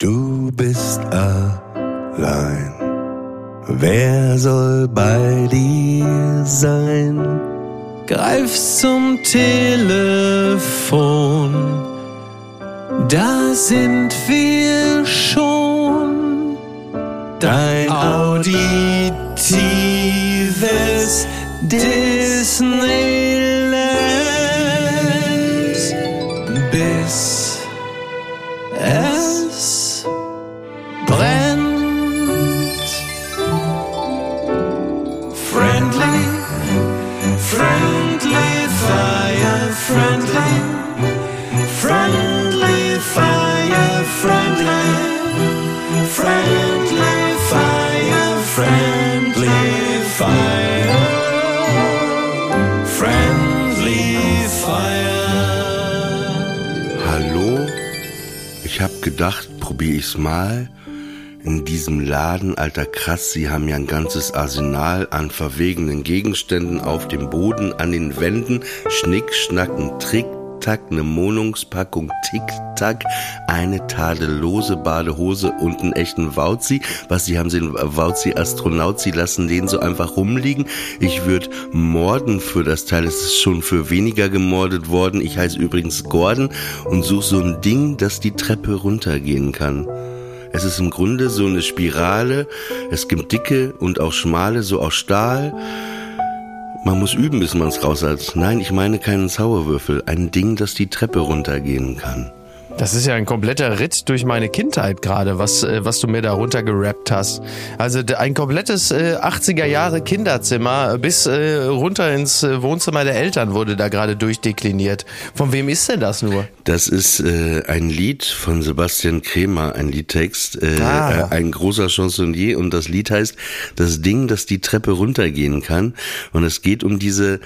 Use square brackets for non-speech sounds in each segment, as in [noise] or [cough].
Du bist allein. Wer soll bei dir sein? Greif zum Telefon. Da sind wir schon. Dein auditives Disneyland. Hab gedacht, probier ich's mal. In diesem Laden, alter krass, sie haben ja ein ganzes Arsenal an verwegenen Gegenständen auf dem Boden, an den Wänden. Schnick, schnacken, Trick, Tack, eine Mohnungspackung Tic-Tac, eine tadellose Badehose und einen echten Wauzi. Was, sie haben den Wauzi Astronaut, sie lassen den so einfach rumliegen. Ich würde morden für das Teil. Es ist schon für weniger gemordet worden. Ich heiße übrigens Gordon und suche so ein Ding, das die Treppe runtergehen kann. Es ist im Grunde so eine Spirale. Es gibt dicke und auch schmale, so aus Stahl. Man muss üben, bis man es raus hat. Nein, ich meine keinen Zauberwürfel. Ein Ding, das die Treppe runtergehen kann. Das ist ja ein kompletter Ritt durch meine Kindheit gerade, was, äh, was du mir da runtergerappt hast. Also ein komplettes äh, 80er Jahre Kinderzimmer bis äh, runter ins äh, Wohnzimmer der Eltern wurde da gerade durchdekliniert. Von wem ist denn das nur? Das ist äh, ein Lied von Sebastian Kremer, ein Liedtext, äh, Ah. äh, ein großer Chansonnier und das Lied heißt Das Ding, das die Treppe runtergehen kann. Und es geht um diese,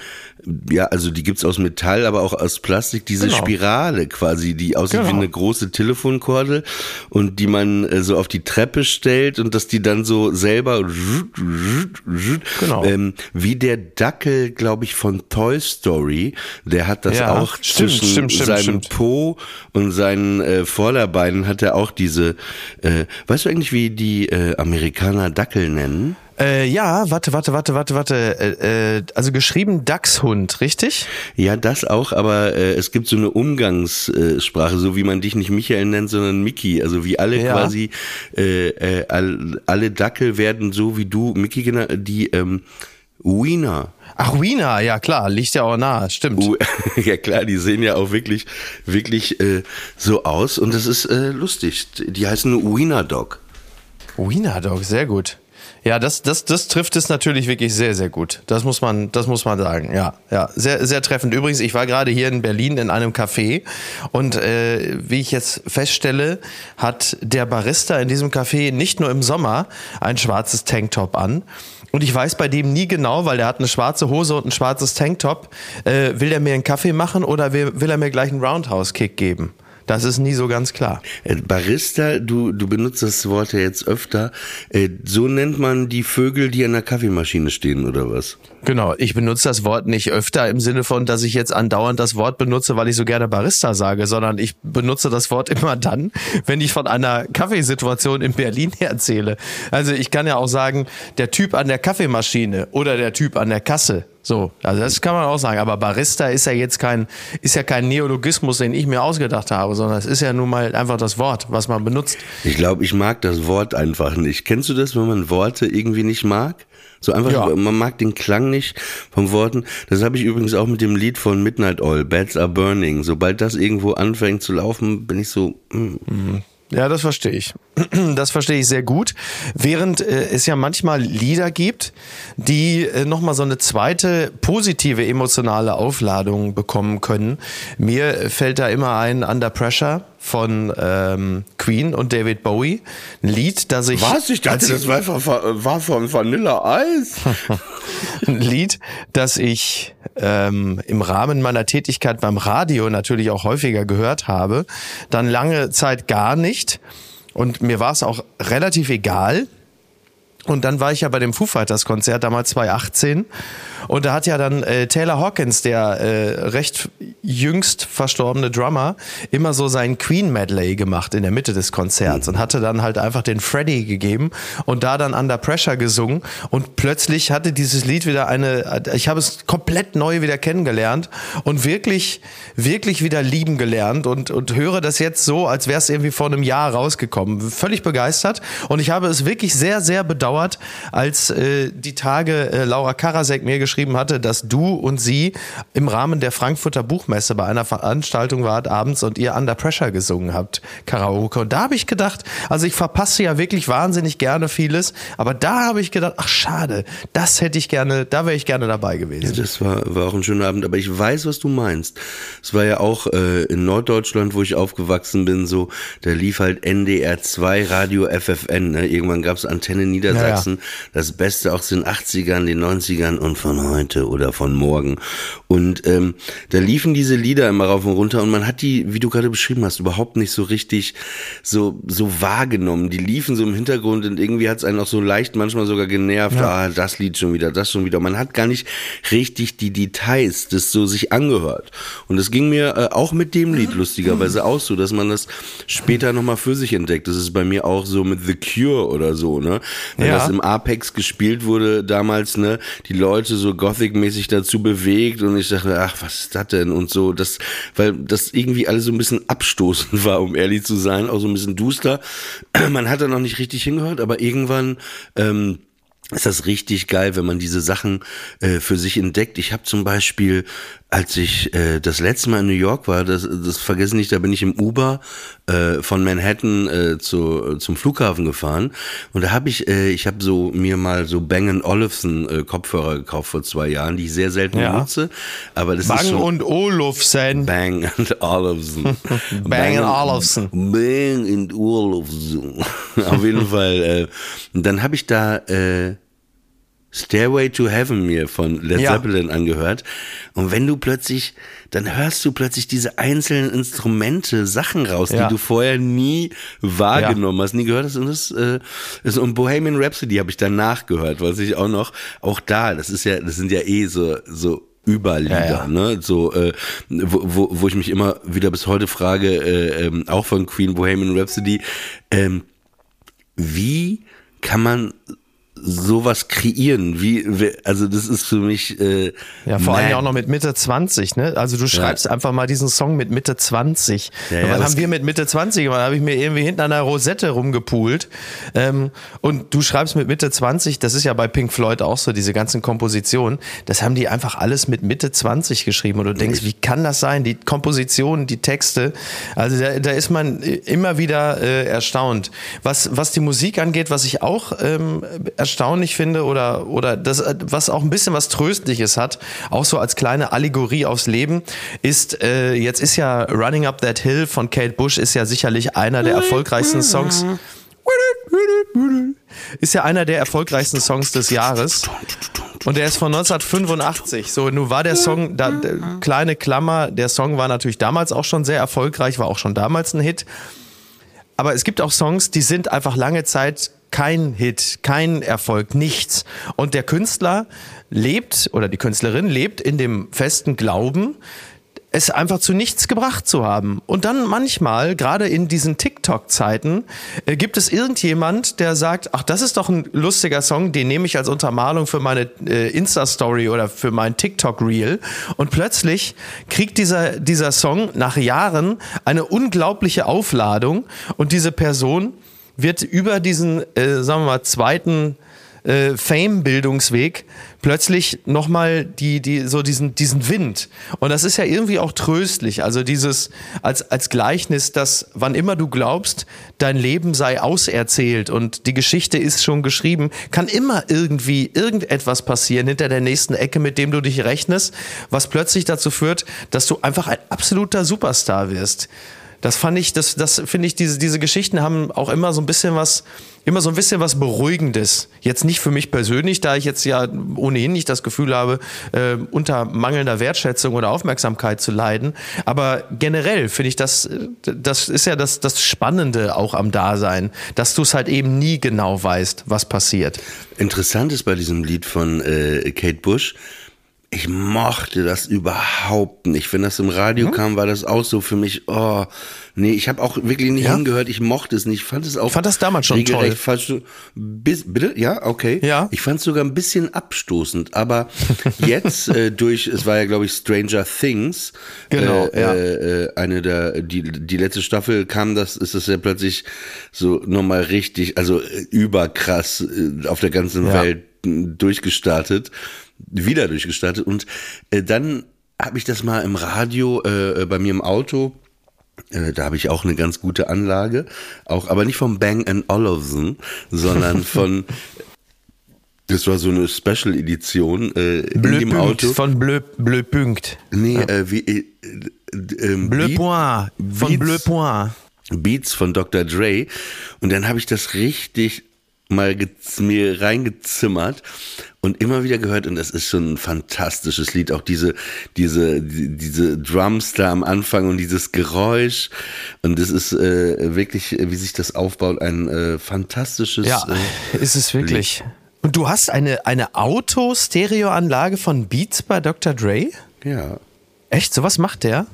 ja, also die gibt's aus Metall, aber auch aus Plastik, diese Genau. Spirale quasi, die aussieht wie Genau. eine große Telefonkordel und die man äh, so auf die Treppe stellt und dass die dann so selber Genau. ähm, wie der Dackel, glaube ich, von Toy Story, der hat das Ja, auch stimmt, zwischen stimmt, stimmt, seinem. Po und seinen äh, Vorderbeinen hat er auch diese, äh, weißt du eigentlich, wie die äh, Amerikaner Dackel nennen? Äh, ja, warte, warte, warte, warte, warte. Äh, äh, also geschrieben Dachshund, richtig? Ja, das auch, aber äh, es gibt so eine Umgangssprache, so wie man dich nicht Michael nennt, sondern Mickey. Also wie alle Ja. quasi, äh, äh, all, alle Dackel werden so wie du Mickey genannt, die ähm, Wiener. Ach, Wiener, ja klar, liegt ja auch nahe, stimmt. Uh, [laughs] ja klar, die sehen ja auch wirklich, wirklich äh, so aus und das ist äh, lustig. Die heißen Wiener Dog. Wiener Dog, sehr gut. Ja, das, das, das trifft es natürlich wirklich sehr, sehr gut. Das muss man, das muss man sagen. Ja, ja, sehr, sehr treffend. Übrigens, ich war gerade hier in Berlin in einem Café und äh, wie ich jetzt feststelle, hat der Barista in diesem Café nicht nur im Sommer ein schwarzes Tanktop an. Und ich weiß bei dem nie genau, weil der hat eine schwarze Hose und ein schwarzes Tanktop. Äh, will er mir einen Kaffee machen oder will, will er mir gleich einen Roundhouse-Kick geben? Das ist nie so ganz klar. Äh, Barista, du, du benutzt das Wort ja jetzt öfter. Äh, so nennt man die Vögel, die an der Kaffeemaschine stehen, oder was? Genau, ich benutze das Wort nicht öfter im Sinne von, dass ich jetzt andauernd das Wort benutze, weil ich so gerne Barista sage, sondern ich benutze das Wort immer dann, wenn ich von einer Kaffeesituation in Berlin [laughs] erzähle. Also ich kann ja auch sagen, der Typ an der Kaffeemaschine oder der Typ an der Kasse. So, also das kann man auch sagen. Aber Barista ist ja jetzt kein, ist ja kein Neologismus, den ich mir ausgedacht habe, sondern es ist ja nun mal einfach das Wort, was man benutzt. Ich glaube, ich mag das Wort einfach nicht. Kennst du das, wenn man Worte irgendwie nicht mag? So einfach, Ja. man mag den Klang nicht von Worten. Das habe ich übrigens auch mit dem Lied von Midnight Oil, Bats Are Burning. Sobald das irgendwo anfängt zu laufen, bin ich so, mm, Ja, das verstehe ich. [clears throat] Das verstehe ich sehr gut. Während äh, es ja manchmal Lieder gibt, die äh, nochmal so eine zweite positive emotionale Aufladung bekommen können. Mir fällt da immer ein Under Pressure von ähm, Queen und David Bowie. Ein Lied, das ich. als ich- war von, war von Vanilla Eis. [laughs] ein Lied, das ich ähm, im Rahmen meiner Tätigkeit beim Radio natürlich auch häufiger gehört habe, dann lange Zeit gar nicht. Und mir war es auch relativ egal. Und dann war ich ja bei dem Foo Fighters Konzert damals 2018 und da hat ja dann äh, Taylor Hawkins, der äh, recht jüngst verstorbene Drummer, immer so sein Queen Medley gemacht in der Mitte des Konzerts und hatte dann halt einfach den Freddy gegeben und da dann Under Pressure gesungen. Und plötzlich hatte dieses Lied wieder eine, ich habe es komplett neu wieder kennengelernt und wirklich, wirklich wieder lieben gelernt und, und höre das jetzt so, als wäre es irgendwie vor einem Jahr rausgekommen. Völlig begeistert. Und ich habe es wirklich sehr, sehr bedauert, als äh, die Tage äh, Laura Karasek mir geschrieben geschrieben hatte, dass du und sie im Rahmen der Frankfurter Buchmesse bei einer Veranstaltung wart abends und ihr Under Pressure gesungen habt, Karaoke. Und da habe ich gedacht, also ich verpasse ja wirklich wahnsinnig gerne vieles, aber da habe ich gedacht, ach schade, das hätte ich gerne, da wäre ich gerne dabei gewesen. Ja, das war, war auch ein schöner Abend, aber ich weiß, was du meinst. Es war ja auch äh, in Norddeutschland, wo ich aufgewachsen bin, so, da lief halt NDR 2 Radio FFN. Ne? Irgendwann gab es Antenne Niedersachsen, ja, ja. das Beste aus den 80ern, den 90ern und von heute oder von morgen. Und ähm, da liefen diese Lieder immer rauf und runter und man hat die, wie du gerade beschrieben hast, überhaupt nicht so richtig so, so wahrgenommen. Die liefen so im Hintergrund und irgendwie hat es einen auch so leicht manchmal sogar genervt, ja. ah, das Lied schon wieder, das schon wieder. Man hat gar nicht richtig die Details das so sich angehört. Und das ging mir äh, auch mit dem Lied lustigerweise auch so, dass man das später nochmal für sich entdeckt. Das ist bei mir auch so mit The Cure oder so, ne? Wenn ja. Das im Apex gespielt wurde damals, ne? Die Leute so Gothic-mäßig dazu bewegt und ich dachte, ach, was ist das denn und so, das, weil das irgendwie alles so ein bisschen abstoßend [laughs] war, um ehrlich zu sein, auch so ein bisschen duster. [clears throat] Man hat da noch nicht richtig hingehört, aber irgendwann ähm, ist das richtig geil, wenn man diese Sachen äh, für sich entdeckt. Ich habe zum Beispiel, als ich äh, das letzte Mal in New York war, das, das vergessen nicht, da bin ich im Uber äh, von Manhattan äh, zu, zum Flughafen gefahren und da habe ich, äh, ich habe so mir mal so Bang Olufsen äh, Kopfhörer gekauft vor zwei Jahren, die ich sehr selten ja. nutze. Aber das Bang ist so, und Olufsen. Bang [laughs] and Olufsen. Bang and Olufsen. Bang and Olufsen. Auf jeden Fall. Äh, dann habe ich da äh, Stairway to Heaven mir von Led ja. Zeppelin angehört. Und wenn du plötzlich, dann hörst du plötzlich diese einzelnen Instrumente, Sachen raus, ja. die du vorher nie wahrgenommen ja. hast, nie gehört hast. Und das äh, ist, und Bohemian Rhapsody habe ich danach gehört, was ich auch noch, auch da, das ist ja, das sind ja eh so, so Überlieder, ja, ja. ne? So, äh, wo, wo, wo ich mich immer wieder bis heute frage, äh, ähm, auch von Queen Bohemian Rhapsody, ähm, wie kann man sowas kreieren? Wie, also das ist für mich. Äh, ja, vor allem auch noch mit Mitte 20, ne? Also du schreibst ja. einfach mal diesen Song mit Mitte 20. Ja, ja, was haben wir mit Mitte 20 gemacht? Da habe ich mir irgendwie hinten an der Rosette rumgepult. Ähm, und du schreibst mit Mitte 20, das ist ja bei Pink Floyd auch so, diese ganzen Kompositionen, das haben die einfach alles mit Mitte 20 geschrieben. Und du denkst, wie kann das sein? Die Kompositionen, die Texte, also da, da ist man immer wieder äh, erstaunt. Was, was die Musik angeht, was ich auch ähm, erstaunlich finde oder, oder das, was auch ein bisschen was Tröstliches hat, auch so als kleine Allegorie aufs Leben, ist, äh, jetzt ist ja Running Up That Hill von Kate Bush ist ja sicherlich einer der erfolgreichsten Songs. Ist ja einer der erfolgreichsten Songs des Jahres. Und der ist von 1985. So, nun war der Song, da, kleine Klammer, der Song war natürlich damals auch schon sehr erfolgreich, war auch schon damals ein Hit. Aber es gibt auch Songs, die sind einfach lange Zeit kein Hit, kein Erfolg, nichts. Und der Künstler lebt oder die Künstlerin lebt in dem festen Glauben, es einfach zu nichts gebracht zu haben. Und dann manchmal, gerade in diesen TikTok-Zeiten, äh, gibt es irgendjemand, der sagt, ach, das ist doch ein lustiger Song, den nehme ich als Untermalung für meine äh, Insta-Story oder für mein TikTok-Reel. Und plötzlich kriegt dieser, dieser Song nach Jahren eine unglaubliche Aufladung und diese Person wird über diesen, äh, sagen wir mal, zweiten äh, Fame-Bildungsweg plötzlich nochmal die, die, so diesen, diesen Wind. Und das ist ja irgendwie auch tröstlich. Also dieses, als, als Gleichnis, dass wann immer du glaubst, dein Leben sei auserzählt und die Geschichte ist schon geschrieben, kann immer irgendwie irgendetwas passieren hinter der nächsten Ecke, mit dem du dich rechnest, was plötzlich dazu führt, dass du einfach ein absoluter Superstar wirst. Das fand ich, das, das finde ich, diese, diese Geschichten haben auch immer so ein bisschen was, immer so ein bisschen was Beruhigendes. Jetzt nicht für mich persönlich, da ich jetzt ja ohnehin nicht das Gefühl habe, äh, unter mangelnder Wertschätzung oder Aufmerksamkeit zu leiden. Aber generell finde ich das, das ist ja das, das Spannende auch am Dasein, dass du es halt eben nie genau weißt, was passiert. Interessant ist bei diesem Lied von äh, Kate Bush, ich mochte das überhaupt nicht. Wenn das im Radio Mhm. kam, war das auch so für mich, oh, nee, ich habe auch wirklich nicht Ja? hingehört, ich mochte es nicht. Ich fand es auch. Ich fand das damals schon toll. Falsch. Bis, bitte? Ja, okay. Ja. Ich fand es sogar ein bisschen abstoßend, aber [laughs] jetzt äh, durch, es war ja, glaube ich, Stranger Things. Genau, äh, ja. äh, eine der, die, die letzte Staffel kam das, ist es ja plötzlich so nochmal richtig, also äh, überkrass äh, auf der ganzen Ja. Welt durchgestartet, wieder durchgestartet und äh, dann habe ich das mal im Radio äh, äh, bei mir im Auto äh, da habe ich auch eine ganz gute Anlage, auch aber nicht von Bang Olufsen, sondern [laughs] von das war so eine Special Edition äh, in Bleu dem Punkt Auto. von Bleu, Bleu Punkt. Nee, äh, wie äh, äh, Bleu Beat- Point von Beats- Bleu Point. Beats von Dr. Dre und dann habe ich das richtig mal mir reingezimmert und immer wieder gehört und das ist schon ein fantastisches Lied auch diese diese die- diese Drums da am Anfang und dieses Geräusch und das ist äh, wirklich wie sich das aufbaut ein äh, fantastisches Ja, äh, [laughs] ist es wirklich. Und du hast eine, eine Auto-Stereo-Anlage von Beats bei Dr. Dre? ja Echt? So was macht der?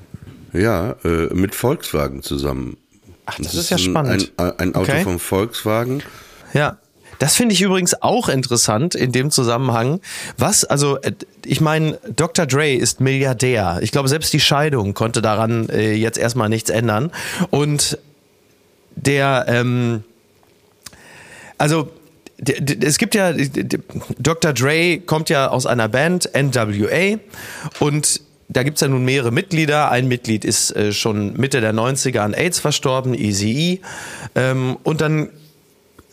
ja äh, mit Volkswagen zusammen Ach, das ist ja ein, spannend. ein, ein Auto Okay. von Volkswagen Ja. Das finde ich übrigens auch interessant in dem Zusammenhang. Was, also, äh, ich meine, Dr. Dre ist Milliardär. Ich glaube, selbst die Scheidung konnte daran äh, jetzt erstmal nichts ändern. Und der, ähm, also, es gibt ja, Dr. Dre kommt ja aus einer Band, NWA, und da gibt's ja nun mehrere Mitglieder. Ein Mitglied ist äh, schon Mitte der 90er an AIDS verstorben, Eazy-E. Ähm, und dann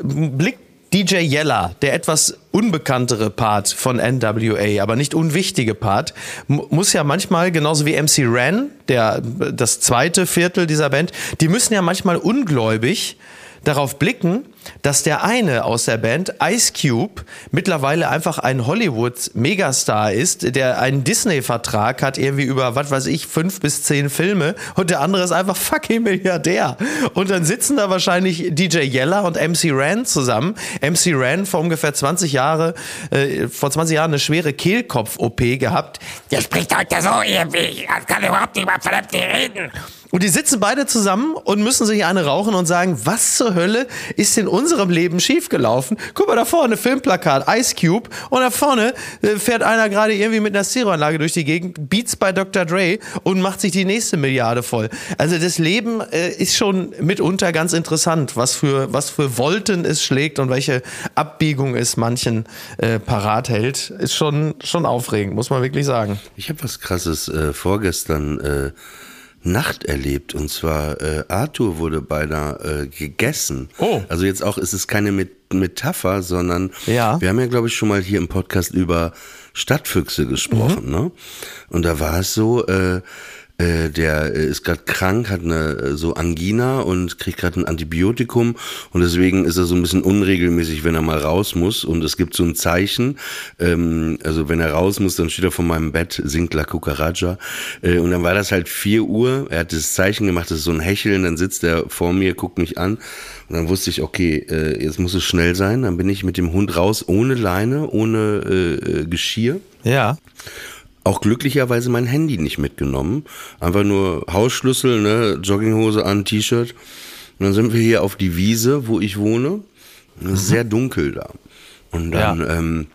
blickt DJ Yella, der etwas unbekanntere Part von NWA, aber nicht unwichtige Part, mu- muss ja manchmal, genauso wie MC Ren, der, das zweite Viertel dieser Band, die müssen ja manchmal ungläubig darauf blicken, dass der eine aus der Band, Ice Cube, mittlerweile einfach ein Hollywood-Megastar ist, der einen Disney-Vertrag hat, irgendwie über, was weiß ich, fünf bis zehn Filme und der andere ist einfach fucking Milliardär. Und dann sitzen da wahrscheinlich DJ Yella und MC Ran zusammen. MC Ran vor ungefähr 20 Jahre, äh, vor 20 Jahren eine schwere Kehlkopf-OP gehabt. Der spricht heute so irgendwie, als kann er überhaupt nicht mal vernünftig reden. Und die sitzen beide zusammen und müssen sich eine rauchen und sagen, was zur Hölle ist in unserem Leben schiefgelaufen? Guck mal da vorne, Filmplakat, Ice Cube. Und da vorne äh, fährt einer gerade irgendwie mit einer Stereoanlage durch die Gegend, Beats bei Dr. Dre und macht sich die nächste Milliarde voll. Also das Leben äh, ist schon mitunter ganz interessant, was für, was für Wolten es schlägt und welche Abbiegung es manchen äh, parat hält. Ist schon, schon aufregend, muss man wirklich sagen. Ich habe was Krasses äh, vorgestern äh, Nacht erlebt und zwar äh, Arthur wurde beinahe äh, gegessen. Oh. Also jetzt auch ist es keine Met Metapher, sondern Ja. wir haben ja glaube ich schon mal hier im Podcast über Stadtfüchse gesprochen, Mhm. ne? Und da war es so, äh, äh, der äh, ist gerade krank, hat eine äh, so Angina und kriegt gerade ein Antibiotikum. Und deswegen ist er so ein bisschen unregelmäßig, wenn er mal raus muss. Und es gibt so ein Zeichen, ähm, also wenn er raus muss, dann steht er vor meinem Bett, singt La Cucaracha. Äh, und dann war das halt 4 Uhr, er hat das Zeichen gemacht, das ist so ein Hecheln, dann sitzt er vor mir, guckt mich an. Und dann wusste ich, okay, äh, jetzt muss es schnell sein, dann bin ich mit dem Hund raus, ohne Leine, ohne äh, Geschirr. Ja. Auch glücklicherweise mein Handy nicht mitgenommen. Einfach nur Hausschlüssel, ne, Jogginghose an, T-Shirt. Und dann sind wir hier auf die Wiese, wo ich wohne. Und es ist sehr dunkel da. Und dann, Ja. ähm,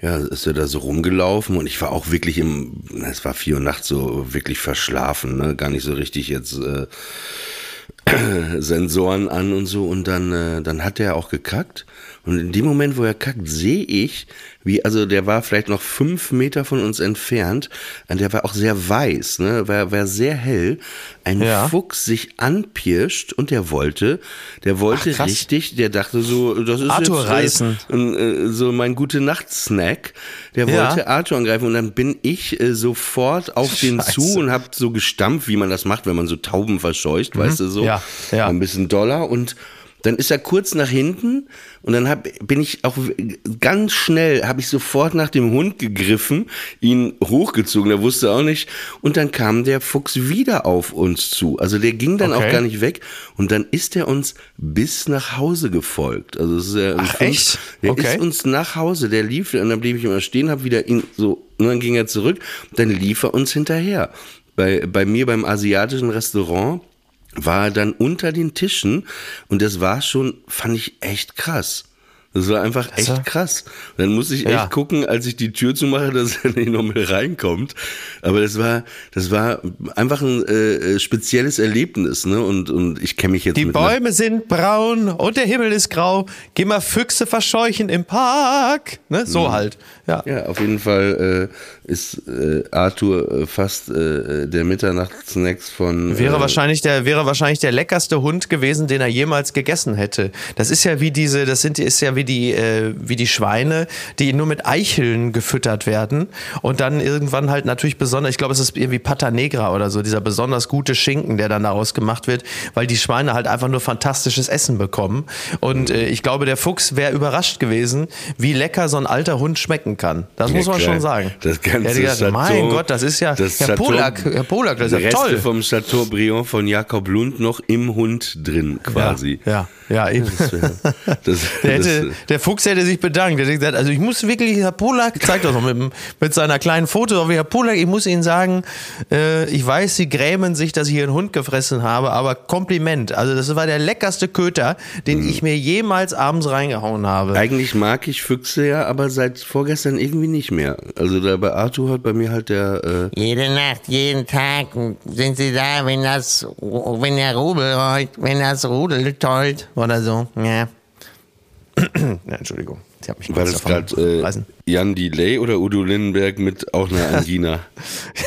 ja, ist er da so rumgelaufen und ich war auch wirklich im, es war vier Uhr nachts so wirklich verschlafen, ne, gar nicht so richtig jetzt äh, [clears throat] Sensoren an und so und dann, äh, dann hat er auch gekackt und in dem Moment, wo er kackt, sehe ich, wie, also der war vielleicht noch fünf Meter von uns entfernt und der war auch sehr weiß, ne, war, war sehr hell, ein Ja. Fuchs sich anpirscht und der wollte, der wollte Ach, richtig, der dachte so, das ist Arthur jetzt reißen. Äh, äh, so mein gute Nacht-Snack. Der Ja. wollte Arthur angreifen und dann bin ich äh, sofort auf [laughs] den Scheiße. zu und hab so gestampft, wie man das macht, wenn man so Tauben verscheucht, weißt du so. Mhm. Ja, ja. Ein bisschen doller und dann ist er kurz nach hinten und dann hab, bin ich auch ganz schnell, habe ich sofort nach dem Hund gegriffen, ihn hochgezogen, der wusste auch nicht. Und dann kam der Fuchs wieder auf uns zu. Also der ging dann Okay. auch gar nicht weg. Und dann ist er uns bis nach Hause gefolgt. Also es ist ja Ach, echt? Der Okay. ist uns nach Hause, der lief, und dann blieb ich immer stehen, hab wieder ihn so, und dann ging er zurück, dann lief er uns hinterher. Bei, bei mir beim asiatischen Restaurant war dann unter den Tischen und das war schon, fand ich echt krass. Das war einfach echt krass. Und dann musste ich echt Ja. gucken, als ich die Tür zumache, dass [laughs] er nicht noch mehr reinkommt. Aber das war, das war einfach ein äh, spezielles Erlebnis, ne? Und und ich kenne mich jetzt Die Bäume sind braun und der Himmel ist grau. Geh mal Füchse verscheuchen im Park. Ne? So Mhm. halt. Ja. Ja, auf jeden Fall äh, ist äh, Arthur äh, fast äh, der Mitternachtssnacks von. Wäre äh, wahrscheinlich der wäre wahrscheinlich der leckerste Hund gewesen, den er jemals gegessen hätte. Das ist ja wie diese, das sind ist ja wie die äh, wie die Schweine, die nur mit Eicheln gefüttert werden und dann irgendwann halt natürlich besonders, ich glaube, es ist irgendwie Pata Negra oder so, dieser besonders gute Schinken, der dann daraus gemacht wird, weil die Schweine halt einfach nur fantastisches Essen bekommen und äh, ich glaube, der Fuchs wäre überrascht gewesen, wie lecker so ein alter Hund schmecken kann. Das Ja, muss man klar. schon sagen. Das ganze hätte gedacht, Chateau- mein Gott, das ist ja das Herr Chateau- Polak, Herr Polak, das ist ja Reste toll. vom Chateaubriand von Jakob Lund noch im Hund drin, quasi. Ja, ja, eben. Das, das, [laughs] Der, hätte, der Fuchs hätte sich bedankt. Der hätte gesagt, also ich muss wirklich, Herr Polak, zeigt das noch mit, mit seiner kleinen Foto, aber Herr Polak, ich muss Ihnen sagen, äh, ich weiß, Sie grämen sich, dass ich hier einen Hund gefressen habe, aber Kompliment. Also das war der leckerste Köter, den ich mir jemals abends reingehauen habe. eigentlich mag ich Füchse ja, aber seit vorgestern irgendwie nicht mehr. Also da bei Arthur hat bei mir halt der äh, Jede Nacht, jeden Tag sind sie da, wenn das, wenn der Rubel heult, wenn das Rudel tollt oder so. Ja. [clears throat] Ja, Entschuldigung, ich habe mich war kurz das davon gerade äh. Jan Delay oder Udo Lindenberg mit auch einer [laughs] Angina?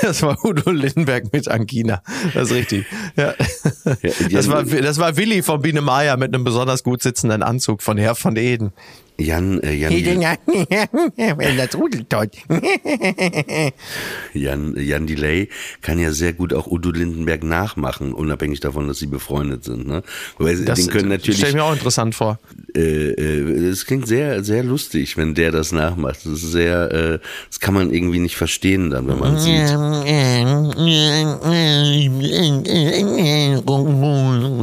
Das war Udo Lindenberg mit Angina. Das ist richtig. Ja. Das, war, das war Willi von Biene Meier mit einem besonders gut sitzenden Anzug von Herr von Eden. Jan, äh, Jan, [laughs] tollt. [laughs] Jan, Jan Delay kann ja sehr gut auch Udo Lindenberg nachmachen, unabhängig davon, dass sie befreundet sind. Ne? Wobei Das den können natürlich stelle ich mir auch interessant vor. äh, äh, es klingt sehr, sehr lustig, wenn der das nachmacht. Das ist sehr, äh, das kann man irgendwie nicht verstehen dann, wenn man sieht.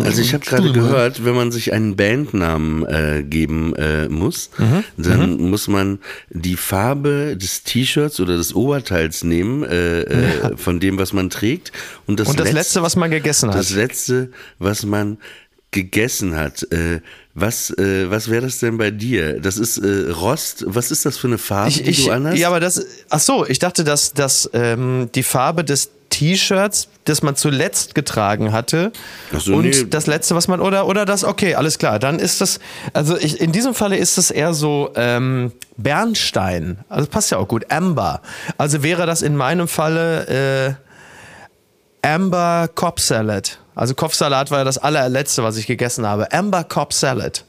Also ich habe gerade gehört, wenn man sich einen Bandnamen äh, geben äh, muss, Mhm. dann muss man die Farbe des T-Shirts oder des Oberteils nehmen, äh, äh, von dem, was man trägt. Und das, Und das Letz- Letzte, was man gegessen hat. Das Letzte, was man gegessen hat. Äh, was äh, was wäre das denn bei dir? Das ist äh, Rost. Was ist das für eine Farbe, Ich, die ich, du anhast? ja, aber das, ach so, ich dachte, dass, dass ähm, die Farbe des T-Shirts, das man zuletzt getragen hatte so, und nee. das letzte, was man oder oder das, okay, alles klar, dann ist das, also ich, in diesem Falle ist es eher so ähm, Bernstein, also passt ja auch gut, Amber, also wäre das in meinem Falle äh, Amber Cobb Salad, also Kopfsalat war ja das allerletzte, was ich gegessen habe, Amber Cobb Salad.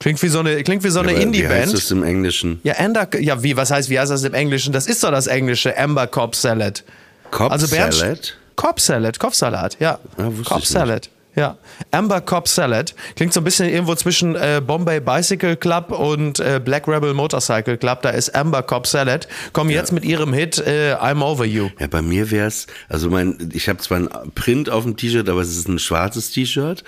Klingt wie so eine, klingt wie so eine Aber Wie heißt Indie-Band. das im Englischen? Ja, Ender, ja, wie, was heißt, wie heißt das im Englischen? Das ist doch das englische Amber Cobb Salad. Cobb also Bernd- Salad? Cobb Salad, Kopfsalat, ja. Wusste Cobb. Salad. Ja, Amber Cobb Salad klingt so ein bisschen irgendwo zwischen äh, Bombay Bicycle Club und äh, Black Rebel Motorcycle Club. Da ist Amber Cobb Salad. Kommen jetzt mit ihrem Hit äh, I'm Over You. Ja, bei mir wär's, also mein, ich habe zwar ein Print auf dem T-Shirt, aber es ist ein schwarzes T-Shirt.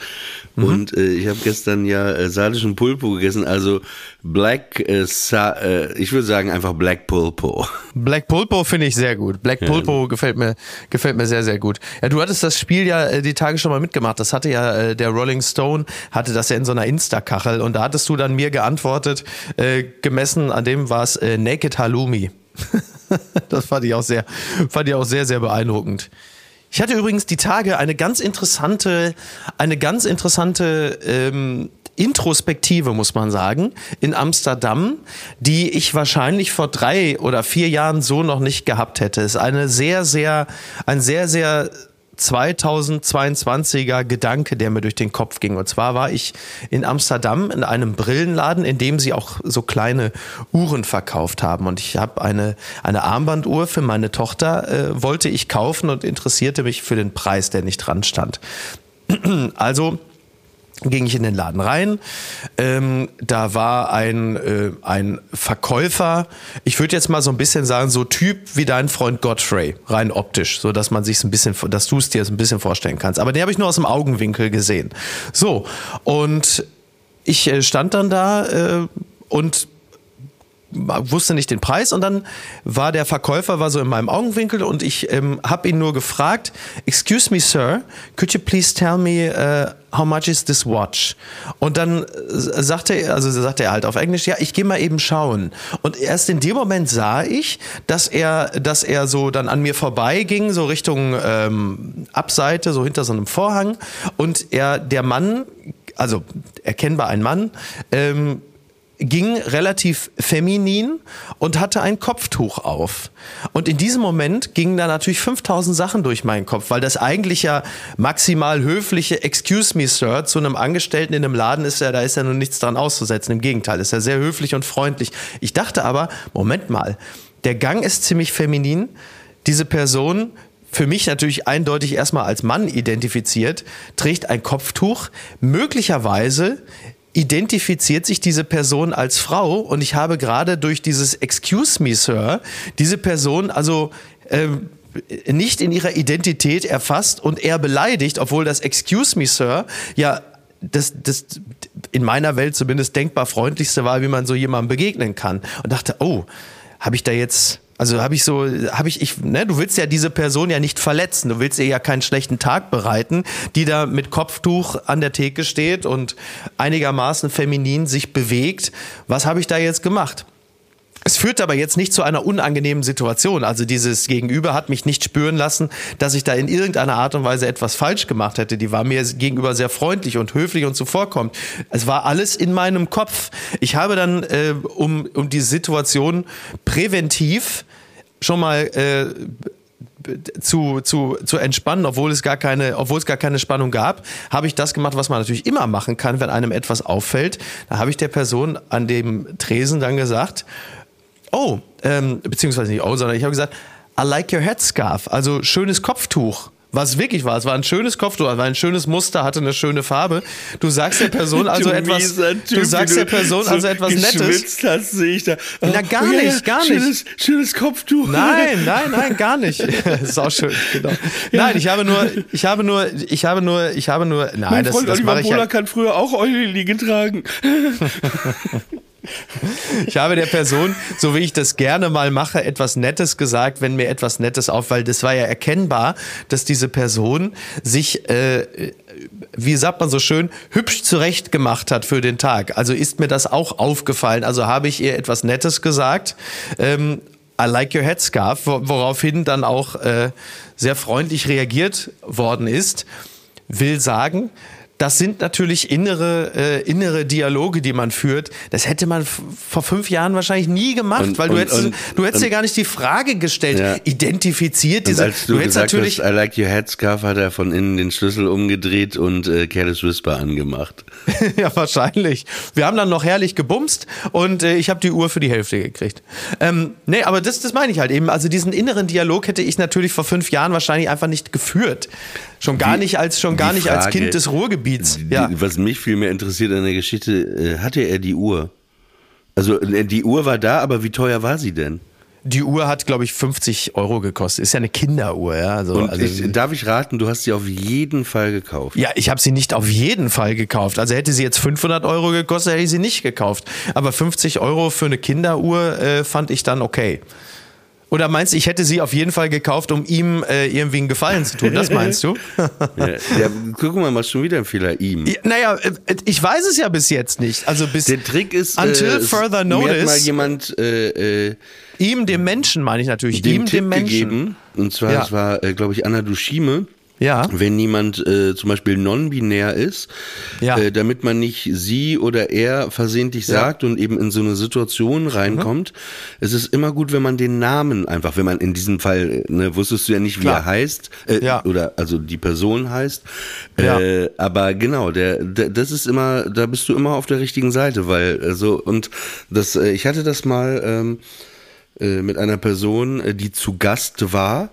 Mhm. Und äh, ich habe gestern ja äh, sardischen Pulpo gegessen, also Black, äh, Sa äh, ich würde sagen einfach Black Pulpo. Black Pulpo finde ich sehr gut. Black Pulpo gefällt mir gefällt mir sehr sehr gut. Ja, du hattest das Spiel ja die Tage schon mal mitgemacht. Das hatte ja äh, der Rolling Stone hatte das ja in so einer Insta-Kachel und da hattest du dann mir geantwortet, äh, gemessen an dem war es äh, Naked Halloumi. [laughs] das fand ich auch sehr fand ich auch sehr sehr beeindruckend. Ich hatte übrigens die Tage eine ganz interessante, eine ganz interessante ähm, Introspektive, muss man sagen, in Amsterdam, die ich wahrscheinlich vor drei oder vier Jahren so noch nicht gehabt hätte. Es ist eine sehr, sehr, ein sehr, sehr 2022er Gedanke, der mir durch den Kopf ging. Und zwar war ich in Amsterdam in einem Brillenladen, in dem sie auch so kleine Uhren verkauft haben. Und ich habe eine, eine Armbanduhr für meine Tochter, äh, wollte ich kaufen und interessierte mich für den Preis, der nicht dran stand. [clears throat] Also ging ich in den Laden rein. Ähm, da war ein, äh, ein Verkäufer, ich würde jetzt mal so ein bisschen sagen, so Typ wie dein Freund Godfrey, rein optisch, so dass man sich ein bisschen, dass du es dir ein bisschen vorstellen kannst. Aber den habe ich nur aus dem Augenwinkel gesehen. So, und ich äh, stand dann da äh, und wusste nicht den Preis und dann war der Verkäufer war so in meinem Augenwinkel und ich ähm, habe ihn nur gefragt, excuse me sir, could you please tell me uh, how much is this watch? Und dann äh, sagte er, also sagte er halt auf Englisch, ja, ich gehe mal eben schauen. Und erst in dem Moment sah ich, dass er, dass er so dann an mir vorbeiging, so Richtung ähm, Abseite, so hinter so einem Vorhang und er, der Mann, also erkennbar ein Mann, ähm, ging relativ feminin und hatte ein Kopftuch auf. Und in diesem Moment gingen da natürlich 5000 Sachen durch meinen Kopf, weil das eigentlich ja maximal höfliche Excuse me, Sir, zu einem Angestellten in einem Laden ist ja, da ist ja nun nichts dran auszusetzen. Im Gegenteil, ist ja sehr höflich und freundlich. Ich dachte aber, Moment mal, der Gang ist ziemlich feminin. Diese Person für mich natürlich eindeutig erstmal als Mann identifiziert, trägt ein Kopftuch, möglicherweise identifiziert sich diese Person als Frau und ich habe gerade durch dieses Excuse me, Sir, diese Person also ähm, nicht in ihrer Identität erfasst und eher beleidigt, obwohl das Excuse me, Sir ja das, das in meiner Welt zumindest denkbar freundlichste war, wie man so jemandem begegnen kann. Und dachte, oh, habe ich da jetzt also habe ich so, habe ich, ich, ne, du willst ja diese Person ja nicht verletzen, du willst ihr ja keinen schlechten Tag bereiten, die da mit Kopftuch an der Theke steht und einigermaßen feminin sich bewegt. Was habe ich da jetzt gemacht? Es führt aber jetzt nicht zu einer unangenehmen Situation. Also dieses Gegenüber hat mich nicht spüren lassen, dass ich da in irgendeiner Art und Weise etwas falsch gemacht hätte. Die war mir gegenüber sehr freundlich und höflich und zuvorkommend. Es war alles in meinem Kopf. Ich habe dann, äh, um, um die Situation präventiv schon mal äh, zu, zu, zu entspannen, obwohl es gar keine, obwohl es gar keine Spannung gab, habe ich das gemacht, was man natürlich immer machen kann, wenn einem etwas auffällt. Da habe ich der Person an dem Tresen dann gesagt, oh, ähm, beziehungsweise nicht oh, sondern ich habe gesagt, I like your headscarf, also schönes Kopftuch. Was wirklich war, es war ein schönes Kopftuch, es war ein schönes Muster, hatte eine schöne Farbe. Du sagst der Person [laughs] also Du etwas, mieser du Typ, sagst der Person also etwas Nettes. hast, sehe ich da. Oh, Na, gar ja, nicht, gar nicht. Schönes, Kopftuch. Nein, [laughs] nein, nein, gar nicht. [laughs] Ist auch schön, genau. Nein, ich habe nur, ich habe nur, ich habe nur, ich habe nur, nein, Mein das, Freund das Oliver mache ich Bohler ja. kann früher auch Eulili tragen. Ich habe der Person, so wie ich das gerne mal mache, etwas Nettes gesagt, wenn mir etwas Nettes auf, weil das war ja erkennbar, dass diese Person sich, äh, wie sagt man so schön, hübsch zurecht gemacht hat für den Tag. Also ist mir das auch aufgefallen. Also habe ich ihr etwas Nettes gesagt. Ähm, I like your headscarf, wo- woraufhin dann auch äh, sehr freundlich reagiert worden ist. Will sagen, das sind natürlich innere, äh, innere Dialoge, die man führt. Das hätte man vor fünf Jahren wahrscheinlich nie gemacht, Und- weil du und- hättest, und- du hättest dir gar nicht die Frage gestellt, Ja. identifiziert diese. als du, hättest gesagt natürlich, hast, I like your headscarf, hat er von innen den Schlüssel umgedreht und äh, Careless Whisper angemacht. [laughs] ja, wahrscheinlich. Wir haben dann noch herrlich gebumst und äh, ich habe die Uhr für die Hälfte gekriegt. Ähm, nee, aber das, das meine ich halt eben. Also diesen inneren Dialog hätte ich natürlich vor fünf Jahren wahrscheinlich einfach nicht geführt. Schon gar Die- nicht als schon gar nicht als Frage, Kind des Ruhrgebiets. Die, Ja. Was mich viel mehr interessiert an der Geschichte, äh, hatte er die Uhr? Also äh, die Uhr war da, aber wie teuer war sie denn? Die Uhr hat, glaube ich, 50 Euro gekostet. Ist ja eine Kinderuhr, ja. Also, Und also, ich, darf ich raten, du hast sie auf jeden Fall gekauft. ja, ich habe sie nicht auf jeden Fall gekauft. Also hätte sie jetzt 500 Euro gekostet, hätte ich sie nicht gekauft. Aber 50 Euro für eine Kinderuhr äh, fand ich dann okay. Oder meinst du, ich hätte sie auf jeden Fall gekauft, um ihm äh, irgendwie einen Gefallen zu tun? Das [laughs] meinst du? Ja, ja, guck mal, machst schon wieder einen Fehler ihm. Ja, naja, äh, ich weiß es ja bis jetzt nicht. Also bis Der Trick ist, Until äh, further mir hat mal notice. jemand äh, äh, ihm, dem Menschen, meine ich natürlich. dem ihm, Tipp dem Menschen. gegeben. Und zwar, Ja. es war, äh, glaube ich, Anna Dushime. Ja. wenn jemand äh, zum Beispiel non-binär ist, Ja. äh, damit man nicht sie oder er versehentlich Ja. Mhm. sagt und eben in so eine Situation reinkommt. Es ist immer gut, wenn man den Namen einfach, wenn man in diesem Fall, ne, wusstest du ja nicht, wie Klar. er heißt, äh, Ja. oder also die Person heißt. Äh, aber genau, der, der, das ist immer, da bist du immer auf der richtigen Seite, weil also und das, äh, ich hatte das mal ähm, äh, mit einer Person, äh, die zu Gast war.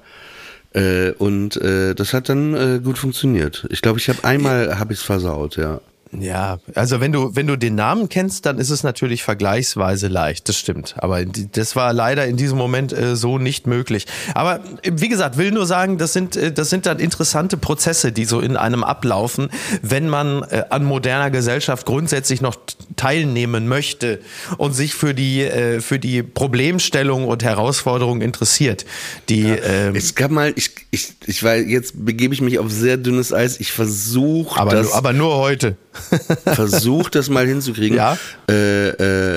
Äh, und äh, das hat dann äh, gut funktioniert. Ich glaube, ich habe einmal habe ich es versaut, ja. Ja, also wenn du, wenn du den Namen kennst, dann ist es natürlich vergleichsweise leicht, das stimmt. Aber das war leider in diesem Moment äh, so nicht möglich. Aber äh, wie gesagt, will nur sagen, das sind, äh, das sind dann interessante Prozesse, die so in einem ablaufen, wenn man äh, an moderner Gesellschaft grundsätzlich noch teilnehmen möchte und sich für die, äh, für die Problemstellung und Herausforderungen interessiert. Die, ähm, Es gab mal, ich, ich, ich war, jetzt begebe ich mich auf sehr dünnes Eis. Ich versuche aber, das, aber nur heute. [laughs] versuch das mal hinzukriegen. Ja. Äh,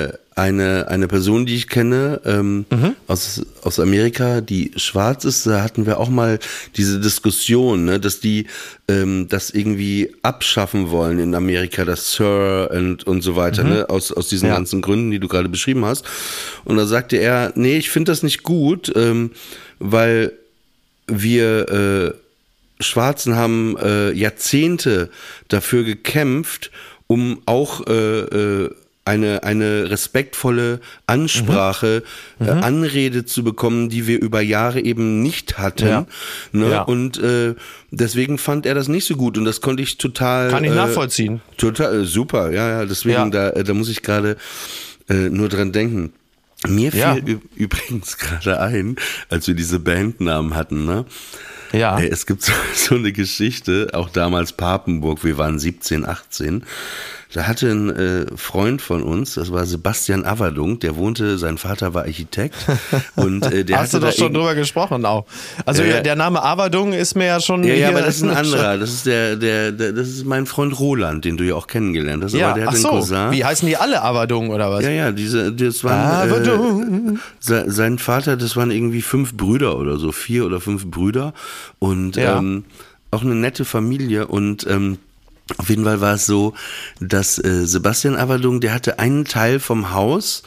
äh, eine, eine Person, die ich kenne, ähm, Mhm. aus, aus Amerika, die schwarz ist, da hatten wir auch mal diese Diskussion, ne, dass die ähm, das irgendwie abschaffen wollen in Amerika, das Sir und, und so weiter, ne, aus, aus diesen Mhm. Ja. ganzen Gründen, die du gerade beschrieben hast. Und da sagte er, nee, ich finde das nicht gut, ähm, weil wir äh, Schwarzen haben äh, Jahrzehnte dafür gekämpft, um auch äh, äh, eine, eine respektvolle Ansprache, Mhm. Äh, Anrede zu bekommen, die wir über Jahre eben nicht hatten. Ja. Ne? Ja. Und äh, deswegen fand er das nicht so gut und das konnte ich total. Kann ich äh, nachvollziehen. Total, äh, super, ja, ja. Deswegen, Ja. Da, da muss ich gerade äh, nur dran denken. Mir fiel übrigens [laughs] gerade ein, als wir diese Bandnamen hatten, ne? Ja. Äh, Es gibt so, [laughs] so eine Geschichte, auch damals Papenburg, wir waren 17, 18. Da hatte ein äh, Freund von uns, das war Sebastian Averdung, der wohnte, sein Vater war Architekt. [laughs] Und äh, der Hast du doch schon drüber gesprochen auch. Also ja. der Name Averdung ist mir ja schon. Ja, ja, aber das ist ein [laughs] anderer. Das ist der, der, der, das ist mein Freund Roland, den du ja auch kennengelernt hast. Ja, aber der ach hat so. einen Cousin. Wie heißen die alle Averdung oder was? Ja, ja, diese, das waren, Averdung. äh, se- sein Vater, das waren irgendwie fünf Brüder oder so, vier oder fünf Brüder und Ja. ähm, auch eine nette Familie und ähm, auf jeden Fall war es so, dass äh, Sebastian Averdung, der hatte einen Teil vom Haus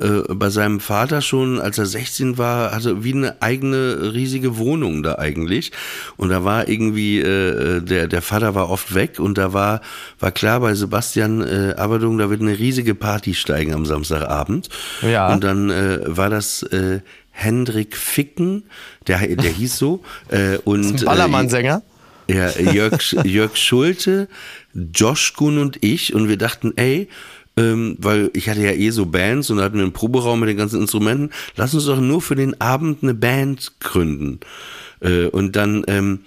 äh, bei seinem Vater schon, als er 16 war, hatte wie eine eigene riesige Wohnung da eigentlich. Und da war irgendwie, äh, der, der Vater war oft weg und da war, war klar bei Sebastian äh, Averdung, da wird eine riesige Party steigen am Samstagabend. Ja. Und dann äh, war das äh, Hendrik Ficken, der, der hieß so. Äh, und, Ein Ballermann-Sänger? Ja, Jörg, Jörg Schulte, Josh Kuhn und ich und wir dachten, ey, ähm, weil ich hatte ja eh so Bands und da hatten wir einen Proberaum mit den ganzen Instrumenten, lass uns doch nur für den Abend eine Band gründen. Äh, und dann, ähm,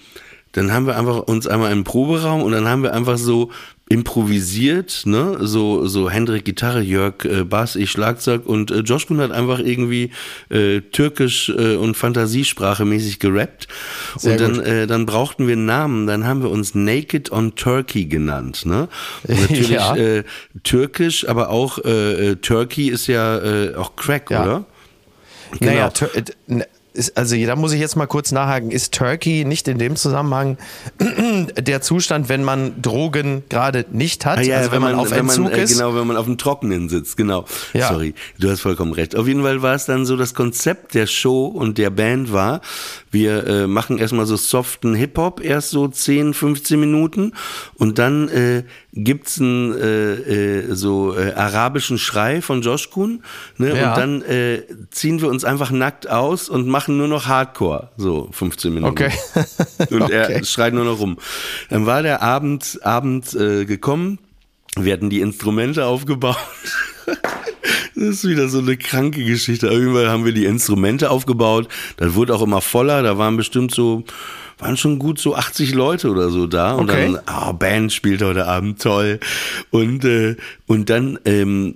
dann haben wir einfach uns einmal einen Proberaum und dann haben wir einfach so improvisiert, ne, so so Hendrik Gitarre, Jörg äh, Bass, ich Schlagzeug und äh, Josh Kuhn hat einfach irgendwie äh, türkisch äh, und Fantasiesprache mäßig gerappt Sehr und dann gut. äh, dann brauchten wir einen Namen, dann haben wir uns Naked on Turkey genannt, ne? Und natürlich [laughs] Ja. äh, türkisch, aber auch äh, äh, Turkey ist ja äh, auch Crack, Ja. oder? Naja, Genau. Äh, n- ist, also da muss ich jetzt mal kurz nachhaken. Ist Turkey nicht in dem Zusammenhang [clears throat] der Zustand, wenn man Drogen gerade nicht hat? Ah, ja, also wenn, man, auf wenn Entzug man, äh, ist? Genau, wenn man auf dem Trockenen sitzt, genau. Ja. Sorry, du hast vollkommen recht. Auf jeden Fall war es dann so, das Konzept der Show und der Band war, wir äh, machen erstmal so soften Hip-Hop, erst so 10, 15 Minuten und dann äh, gibt's einen äh, äh, so äh, arabischen Schrei von Josh Kuhn ne? Ja. und dann äh, ziehen wir uns einfach nackt aus und machen nur noch Hardcore, so 15 Minuten. Okay. Und er [laughs] Okay. schreit nur noch rum. Dann war der Abend, Abend äh, gekommen. Wir hatten die Instrumente aufgebaut. [laughs] Das ist wieder so eine kranke Geschichte. Irgendwann haben wir die Instrumente aufgebaut. Das wurde auch immer voller. Da waren bestimmt so, waren schon gut so 80 Leute oder so da. Und Okay. dann, ah, Band spielt heute Abend toll. Und, äh, und dann, ähm,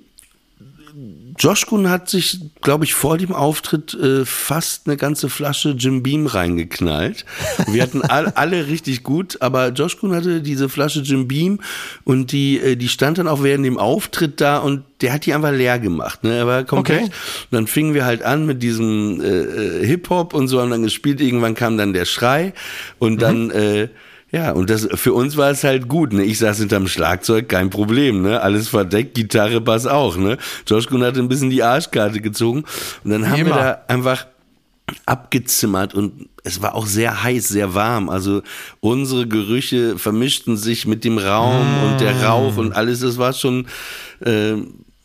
Josh Kuhn hat sich, glaube ich, vor dem Auftritt äh, fast eine ganze Flasche Jim Beam reingeknallt. Wir hatten all, [laughs] alle richtig gut, aber Josh Kuhn hatte diese Flasche Jim Beam und die, äh, die stand dann auch während dem Auftritt da und der hat die einfach leer gemacht. Ne? Er war komplett. Okay. Und dann fingen wir halt an mit diesem äh, äh, Hip-Hop und so haben dann gespielt. Irgendwann kam dann der Schrei und dann äh, Ja, und das für uns war es halt gut, ne? Ich saß hinterm Schlagzeug, kein Problem, ne? Alles verdeckt, Gitarre, Bass auch, ne? Josh Kuhn hat ein bisschen die Arschkarte gezogen und dann haben wir immer. da einfach abgezimmert und es war auch sehr heiß, sehr warm. Also unsere Gerüche vermischten sich mit dem Raum und der Rauch und alles. Das war schon, äh,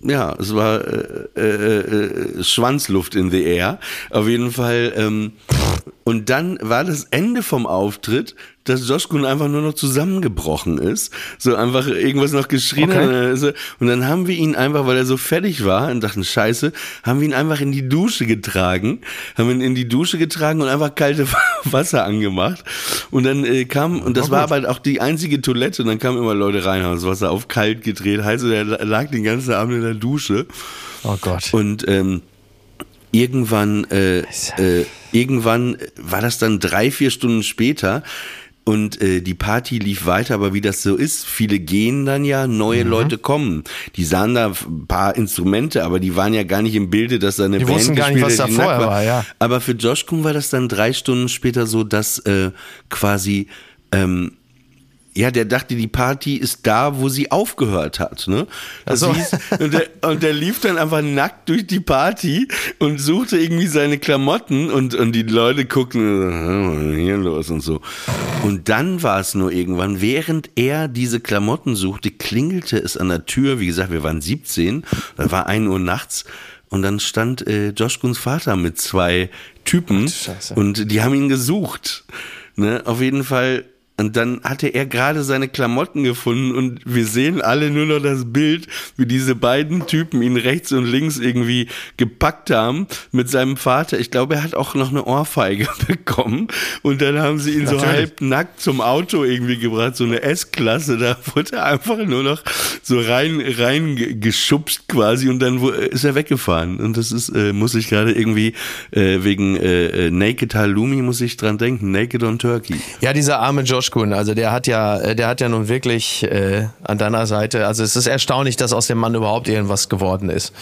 ja, es war äh, äh, äh, Schwanzluft in the air. Auf jeden Fall. Ähm, und dann war das Ende vom Auftritt, dass Josh Kuhn einfach nur noch zusammengebrochen ist. So einfach irgendwas noch geschrien Okay. hat. Und dann Und haben wir ihn einfach, weil er so fertig war und dachten, scheiße, haben wir ihn einfach in die Dusche getragen. Haben ihn in die Dusche getragen und einfach kalte [laughs] Wasser angemacht. Und dann äh, kam, und das war aber auch die einzige Toilette, und dann kamen immer Leute rein, haben das Wasser auf kalt gedreht. Heißt, er lag den ganzen Abend in der Dusche. Oh Gott. Und ähm, irgendwann, äh, äh, irgendwann war das dann drei, vier Stunden später. Und äh, die Party lief weiter, aber wie das so ist, viele gehen dann ja, neue Leute kommen. Die sahen da ein paar Instrumente, aber die waren ja gar nicht im Bilde, dass da eine Die Band wussten gar nicht, gespielt was da vorher war, ja. Aber für Josh Kuhn war das dann drei Stunden später so, dass äh, quasi ähm, ja, der dachte, die Party ist da, wo sie aufgehört hat. Ne? Das Ach so. hieß, und, der, und der lief dann einfach nackt durch die Party und suchte irgendwie seine Klamotten und, und die Leute guckten, "Hm, was ist hier los und so. Und dann war es nur irgendwann, während er diese Klamotten suchte, klingelte es an der Tür. Wie gesagt, wir waren 17, da war 1 Uhr nachts. Und dann stand äh, Josh Guns Vater mit zwei Typen Scheiße. und die haben ihn gesucht. Ne? Auf jeden Fall. Und dann hatte er gerade seine Klamotten gefunden und wir sehen alle nur noch das Bild, wie diese beiden Typen ihn rechts und links irgendwie gepackt haben mit seinem Vater. Ich glaube, er hat auch noch eine Ohrfeige [laughs] bekommen und dann haben sie ihn so Natürlich. halb nackt zum Auto irgendwie gebracht, so eine S-Klasse. Da wurde er einfach nur noch so rein, rein ge- geschubst quasi und dann ist er weggefahren. Und das ist, äh, muss ich gerade irgendwie äh, wegen äh, äh, Naked Halloumi muss ich dran denken. Naked on Turkey. Ja, dieser arme Josh Kuhn, also der hat ja, äh, der hat ja nun wirklich äh, an deiner Seite, also es ist erstaunlich, dass aus dem Mann überhaupt irgendwas geworden ist.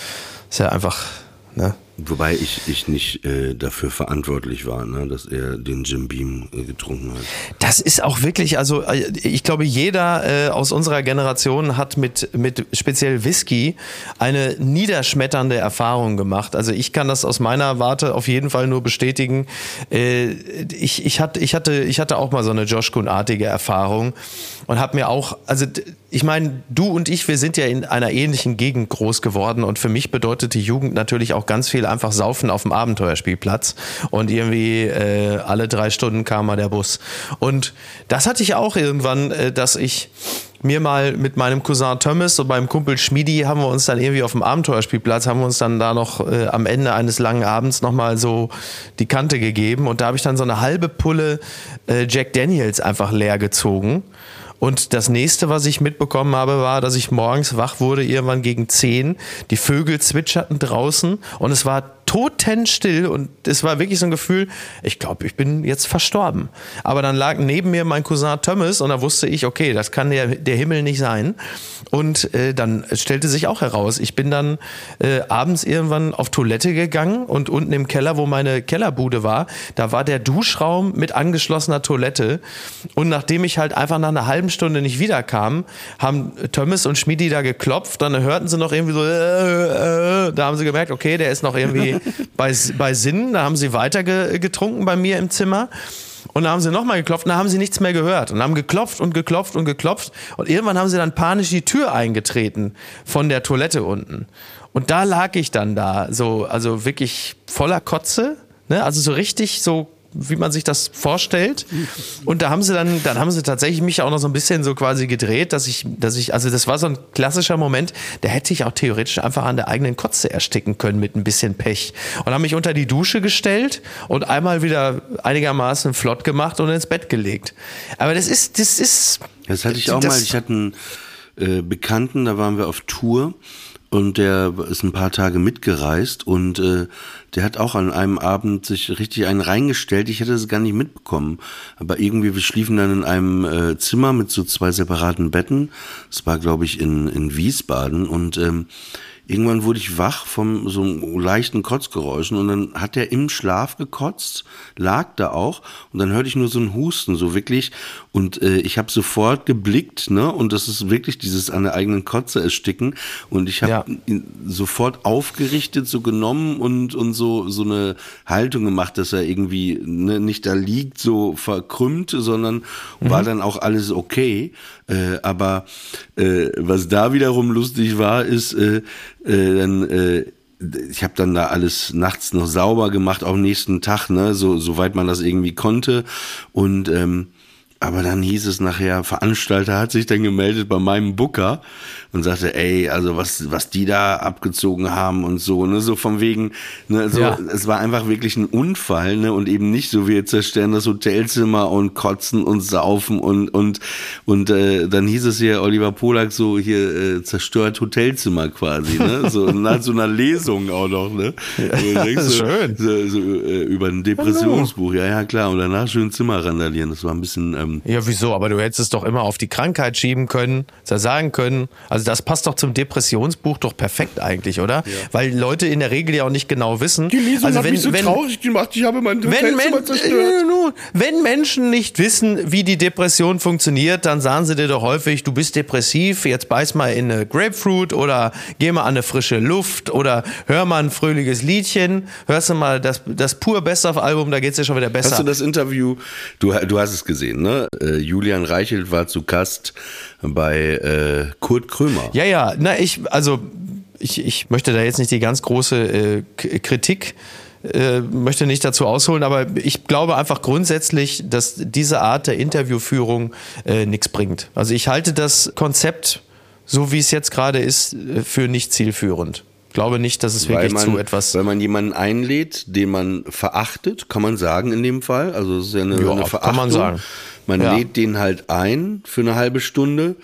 Ist ja einfach, ne? Wobei ich, ich nicht äh, dafür verantwortlich war, ne, dass er den Jim Beam äh, getrunken hat. Das ist auch wirklich, also äh, ich glaube, jeder äh, aus unserer Generation hat mit, mit speziell Whisky eine niederschmetternde Erfahrung gemacht. Also ich kann das aus meiner Warte auf jeden Fall nur bestätigen. Äh, ich, ich, hatte, ich, hatte, ich hatte auch mal so eine Josh Kuhn-artige Erfahrung und habe mir auch, also ich meine, du und ich, wir sind ja in einer ähnlichen Gegend groß geworden und für mich bedeutete Jugend natürlich auch ganz viel einfach Saufen auf dem Abenteuerspielplatz und irgendwie äh, alle drei Stunden kam mal der Bus. Und das hatte ich auch irgendwann, äh, dass ich mir mal mit meinem Cousin Thomas und meinem Kumpel Schmidi haben wir uns dann irgendwie auf dem Abenteuerspielplatz, haben wir uns dann da noch äh, am Ende eines langen Abends nochmal so die Kante gegeben und da habe ich dann so eine halbe Pulle äh, Jack Daniels einfach leer gezogen. Und das nächste, was ich mitbekommen habe, war, dass ich morgens wach wurde, irgendwann gegen 10. Die Vögel zwitscherten draußen und es war totenstill und es war wirklich so ein Gefühl, ich glaube, ich bin jetzt verstorben. Aber dann lag neben mir mein Cousin Thomas und da wusste ich, okay, das kann der, der Himmel nicht sein. Und äh, dann stellte sich auch heraus, ich bin dann äh, abends irgendwann auf Toilette gegangen und unten im Keller, wo meine Kellerbude war, da war der Duschraum mit angeschlossener Toilette. Und nachdem ich halt einfach nach einer halben Stunde nicht wiederkam, haben Thomas und Schmidi da geklopft, dann hörten sie noch irgendwie so, äh, äh, da haben sie gemerkt, okay, der ist noch irgendwie [laughs] bei, bei Sinn, da haben sie weiter ge, getrunken bei mir im Zimmer. Und da haben sie nochmal geklopft und da haben sie nichts mehr gehört. Und haben geklopft und geklopft und geklopft. Und irgendwann haben sie dann panisch die Tür eingetreten von der Toilette unten. Und da lag ich dann da, so, also wirklich voller Kotze, ne? also so richtig so wie man sich das vorstellt. Und da haben sie dann, dann haben sie tatsächlich mich auch noch so ein bisschen so quasi gedreht, dass ich, dass ich, also das war so ein klassischer Moment, da hätte ich auch theoretisch einfach an der eigenen Kotze ersticken können mit ein bisschen Pech. Und haben mich unter die Dusche gestellt und einmal wieder einigermaßen flott gemacht und ins Bett gelegt. Aber das ist, das ist. Das hatte ich auch das- mal. Ich hatte einen äh, Bekannten, da waren wir auf Tour und der ist ein paar Tage mitgereist und äh, der hat auch an einem Abend sich richtig einen reingestellt. Ich hätte es gar nicht mitbekommen. Aber irgendwie, wir schliefen dann in einem äh, Zimmer mit so zwei separaten Betten. Das war, glaube ich, in, in Wiesbaden und ähm, irgendwann wurde ich wach von so einem leichten Kotzgeräuschen und dann hat er im Schlaf gekotzt, lag da auch und dann hörte ich nur so ein Husten, so wirklich und äh, ich habe sofort geblickt, ne, und das ist wirklich dieses an der eigenen Kotze ersticken und ich habe Ja. ihn sofort aufgerichtet, so genommen und und so so eine Haltung gemacht, dass er irgendwie ne, nicht da liegt, so verkrümmt, sondern war dann auch alles okay. Äh, aber äh, was da wiederum lustig war, ist äh, äh, dann äh, ich habe dann da alles nachts noch sauber gemacht, auch am nächsten Tag, ne, so soweit man das irgendwie konnte. Und ähm, aber dann hieß es nachher, Veranstalter hat sich dann gemeldet bei meinem Booker und sagte, ey, also was, was die da abgezogen haben und so, ne, so von wegen, ne, so, Ja. es war einfach wirklich ein Unfall, ne, und eben nicht so, wir zerstören das Hotelzimmer und kotzen und saufen und, und, und, äh, dann hieß es hier, Oliver Polak so, hier, äh, zerstört Hotelzimmer quasi, ne, [laughs] so nach so einer Lesung auch noch, ne. Ja, schön. So, so, äh, über ein Depressionsbuch, ja, ja, klar, und danach schön Zimmer randalieren, das war ein bisschen, ähm, Ja, wieso? Aber du hättest es doch immer auf die Krankheit schieben können, ja sagen können. Also das passt doch zum Depressionsbuch doch perfekt eigentlich, oder? Weil Leute in der Regel ja auch nicht genau wissen. also gemacht, ich habe mein wenn, Men nun, wenn Menschen nicht wissen, wie die Depression funktioniert, dann sagen sie dir doch häufig, du bist depressiv, jetzt beiß mal in eine Grapefruit oder geh mal an eine frische Luft oder hör mal ein fröhliches Liedchen, hörst du mal das, das pur Best-of-Album, da geht's dir schon wieder besser. Hast du das Interview, du, du hast es gesehen, ne? Äh, Julian Reichelt war zu Gast bei äh, Kurt Krömer. Ja, ja, na, ich, also, ich, ich möchte da jetzt nicht die ganz große äh, Kritik, äh, möchte nicht dazu ausholen, aber ich glaube einfach grundsätzlich, dass diese Art der Interviewführung äh, nichts bringt. Also ich halte das Konzept, so wie es jetzt gerade ist, äh, für nicht zielführend. Ich glaube nicht, dass es wirklich man, zu etwas. weil man jemanden einlädt, den man verachtet, kann man sagen in dem Fall. Also es ist ja eine, Ja, eine kann Verachtung. man sagen. Man Ja. lädt den halt ein für eine halbe Stunde.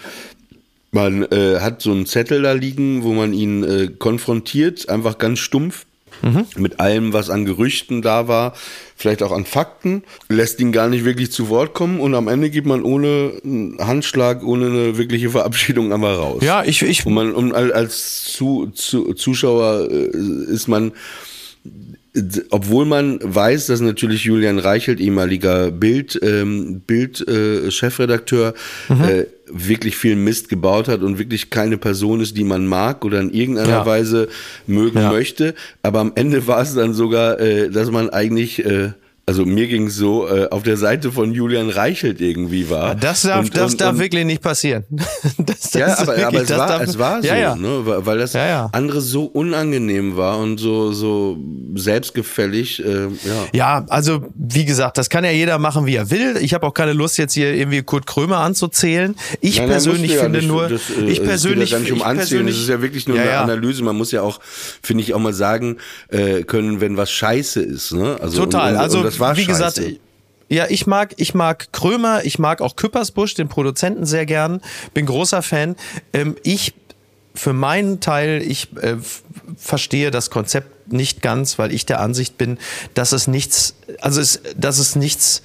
Man äh, hat so einen Zettel da liegen, wo man ihn äh, konfrontiert, einfach ganz stumpf. Mhm. Mit allem, was an Gerüchten da war, vielleicht auch an Fakten, lässt ihn gar nicht wirklich zu Wort kommen und am Ende geht man ohne einen Handschlag, ohne eine wirkliche Verabschiedung einmal raus. Ja, ich, ich, Und man und al- als zu, zu, Zuschauer äh, ist man, obwohl man weiß, dass natürlich Julian Reichelt, ehemaliger Bild, ähm, Bild äh, Chefredakteur, äh, wirklich viel Mist gebaut hat und wirklich keine Person ist, die man mag oder in irgendeiner Ja. Weise mögen Ja. möchte. Aber am Ende war es dann sogar, äh, dass man eigentlich äh, also mir ging es so, äh, auf der Seite von Julian Reichelt irgendwie war. das darf, Und- das und- darf und- wirklich nicht passieren. [laughs] Das, das ja, aber, wirklich- aber es, war, darf- es war so, ja, ja. Ne? weil das Ja, andere so unangenehm war und so, so selbstgefällig. Äh, ja. Ja, also wie gesagt, das kann ja jeder machen, wie er will. Ich habe auch keine Lust, jetzt hier irgendwie Kurt Krömer anzuzählen. Ich Nein, nein, persönlich ja finde nur, Das, äh, ich es persönlich, geht ja gar nicht um Anzählen, das ist ja wirklich nur eine. Analyse. Man muss ja auch, finde ich, auch mal sagen äh, können, wenn was scheiße ist. Ne? Also, Total. Also war wie scheiße. gesagt, ja, ich mag, ich mag Krömer, ich mag auch Küppersbusch, den Produzenten sehr gern, bin großer Fan. Ähm, ich für meinen Teil, ich äh, verstehe das Konzept nicht ganz, weil ich der Ansicht bin, dass es nichts, also es, dass es nichts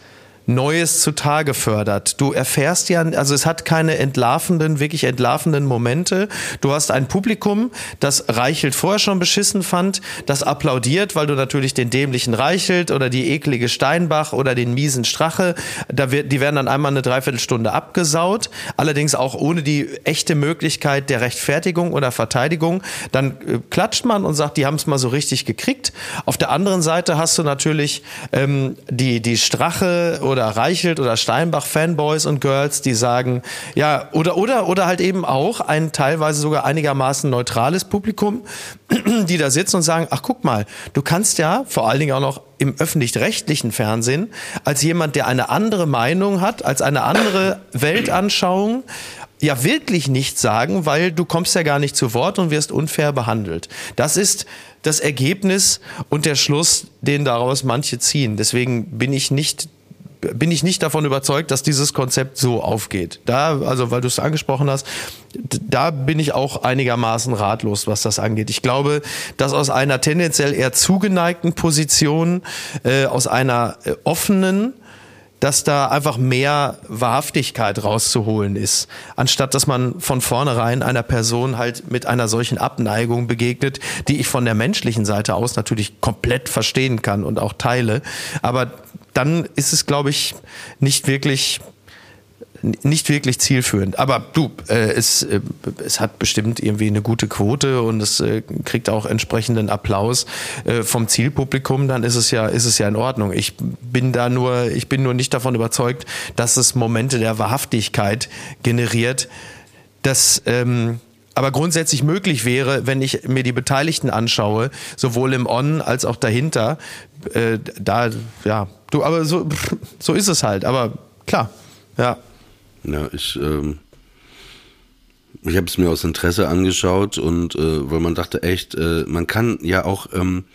Neues zutage fördert. Du erfährst ja, also es hat keine entlarvenden, wirklich entlarvenden Momente. Du hast ein Publikum, das Reichelt vorher schon beschissen fand, das applaudiert, weil du natürlich den dämlichen Reichelt oder die eklige Steinbach oder den miesen Strache, da wird, die werden dann einmal eine Dreiviertelstunde abgesaut, allerdings auch ohne die echte Möglichkeit der Rechtfertigung oder Verteidigung. Dann äh, klatscht man und sagt, die haben es mal so richtig gekriegt. Auf der anderen Seite hast du natürlich ähm, die, die Strache oder Reichelt oder Steinbach Fanboys und Girls, die sagen, ja, oder, oder, oder halt eben auch ein teilweise sogar einigermaßen neutrales Publikum, [clears throat] die da sitzen und sagen, ach guck mal, du kannst ja vor allen Dingen auch noch im öffentlich-rechtlichen Fernsehen als jemand, der eine andere Meinung hat, als eine andere [clears throat] Weltanschauung, ja wirklich nichts sagen, weil du kommst ja gar nicht zu Wort und wirst unfair behandelt. Das ist das Ergebnis und der Schluss, den daraus manche ziehen. Deswegen bin ich nicht bin ich nicht davon überzeugt, dass dieses Konzept so aufgeht. Da, also weil du es angesprochen hast, da bin ich auch einigermaßen ratlos, was das angeht. Ich glaube, dass aus einer tendenziell eher zugeneigten Position, äh, aus einer äh, offenen, dass da einfach mehr Wahrhaftigkeit rauszuholen ist, anstatt dass man von vornherein einer Person halt mit einer solchen Abneigung begegnet, die ich von der menschlichen Seite aus natürlich komplett verstehen kann und auch teile. Aber dann ist es, glaube ich, nicht wirklich nicht wirklich zielführend. Aber du, äh, es, äh, es hat bestimmt irgendwie eine gute Quote und es äh, kriegt auch entsprechenden Applaus äh, vom Zielpublikum, dann ist es ja, ist es ja in Ordnung. Ich bin da nur, ich bin nur nicht davon überzeugt, dass es Momente der Wahrhaftigkeit generiert, das ähm, aber grundsätzlich möglich wäre, wenn ich mir die Beteiligten anschaue, sowohl im On als auch dahinter. Äh, da, ja, du, aber so, [laughs] so ist es halt. Aber klar, ja. Ja, ich, ähm, ich habe es mir aus Interesse angeschaut und äh, weil man dachte echt, äh, man kann ja auch, ähm,